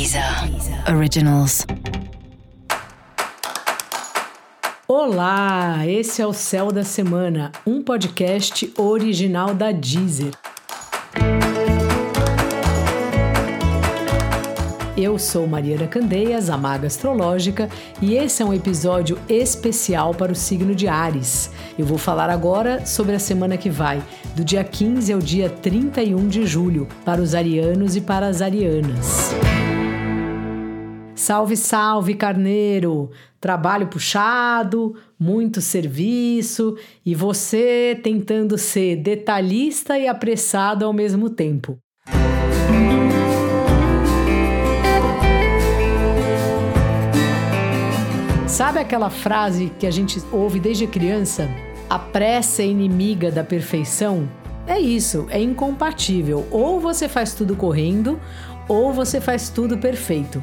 Deezer Originals. Olá, esse é o Céu da Semana, um podcast original da Deezer. Eu sou Mariana Candeias, a Maga Astrológica, e esse é um episódio especial para o signo de Ares. Eu vou falar agora sobre a semana que vai, do dia 15 ao dia 31 de julho, para os arianos e para as arianas. Salve, salve, carneiro! Trabalho puxado, muito serviço e você tentando ser detalhista e apressado ao mesmo tempo. Sabe aquela frase que a gente ouve desde criança? A pressa é inimiga da perfeição? É isso, é incompatível. Ou você faz tudo correndo, ou você faz tudo perfeito.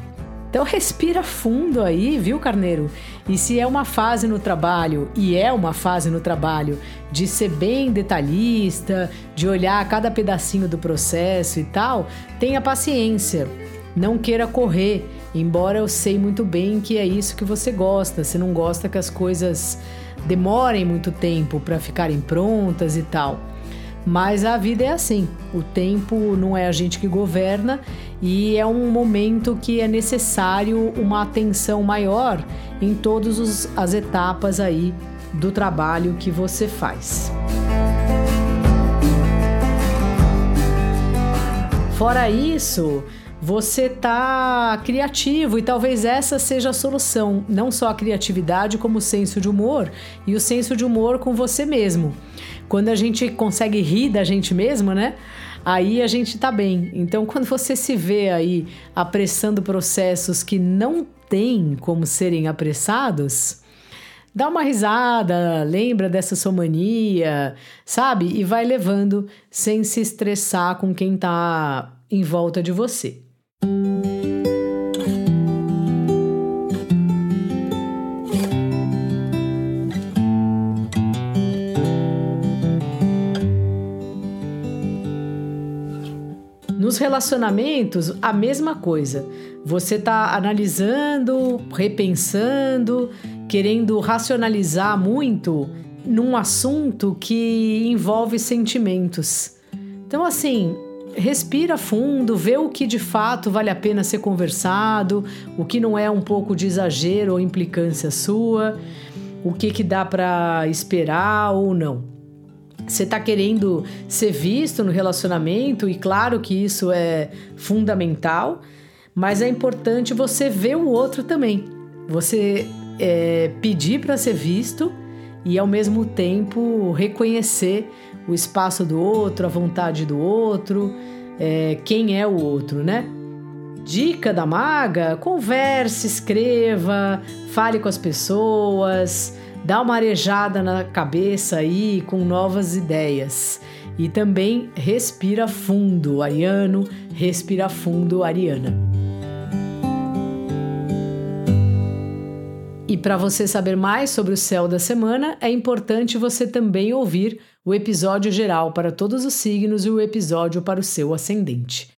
Então respira fundo aí, viu, carneiro? E se é uma fase no trabalho, e é uma fase no trabalho, de ser bem detalhista, de olhar cada pedacinho do processo e tal, tenha paciência. Não queira correr, embora eu sei muito bem que é isso que você gosta. Você não gosta que as coisas demorem muito tempo para ficarem prontas e tal. Mas a vida é assim. O tempo não é a gente que governa e é um momento que é necessário uma atenção maior em todas as etapas aí do trabalho que você faz. Fora isso, você tá criativo e talvez essa seja a solução, não só a criatividade, como o senso de humor e o senso de humor com você mesmo. Quando a gente consegue rir da gente mesmo, né? Aí a gente tá bem. Então, quando você se vê aí apressando processos que não têm como serem apressados, dá uma risada, lembra dessa sua mania, sabe? E vai levando sem se estressar com quem tá em volta de você. Nos relacionamentos, a mesma coisa. Você está analisando, repensando, querendo racionalizar muito num assunto que envolve sentimentos. Então, assim, respira fundo, vê o que de fato vale a pena ser conversado, o que não é um pouco de exagero ou implicância sua, o que, que dá para esperar ou não. Você está querendo ser visto no relacionamento, e claro que isso é fundamental, mas é importante você ver o outro também. Você é, pedir para ser visto e ao mesmo tempo reconhecer o espaço do outro, a vontade do outro, é, quem é o outro, né? Dica da maga: converse, escreva, fale com as pessoas, dá uma arejada na cabeça aí com novas ideias. E também respira fundo, Ariano, respira fundo, Ariana. E para você saber mais sobre o céu da semana, é importante você também ouvir o episódio geral para todos os signos e o episódio para o seu ascendente.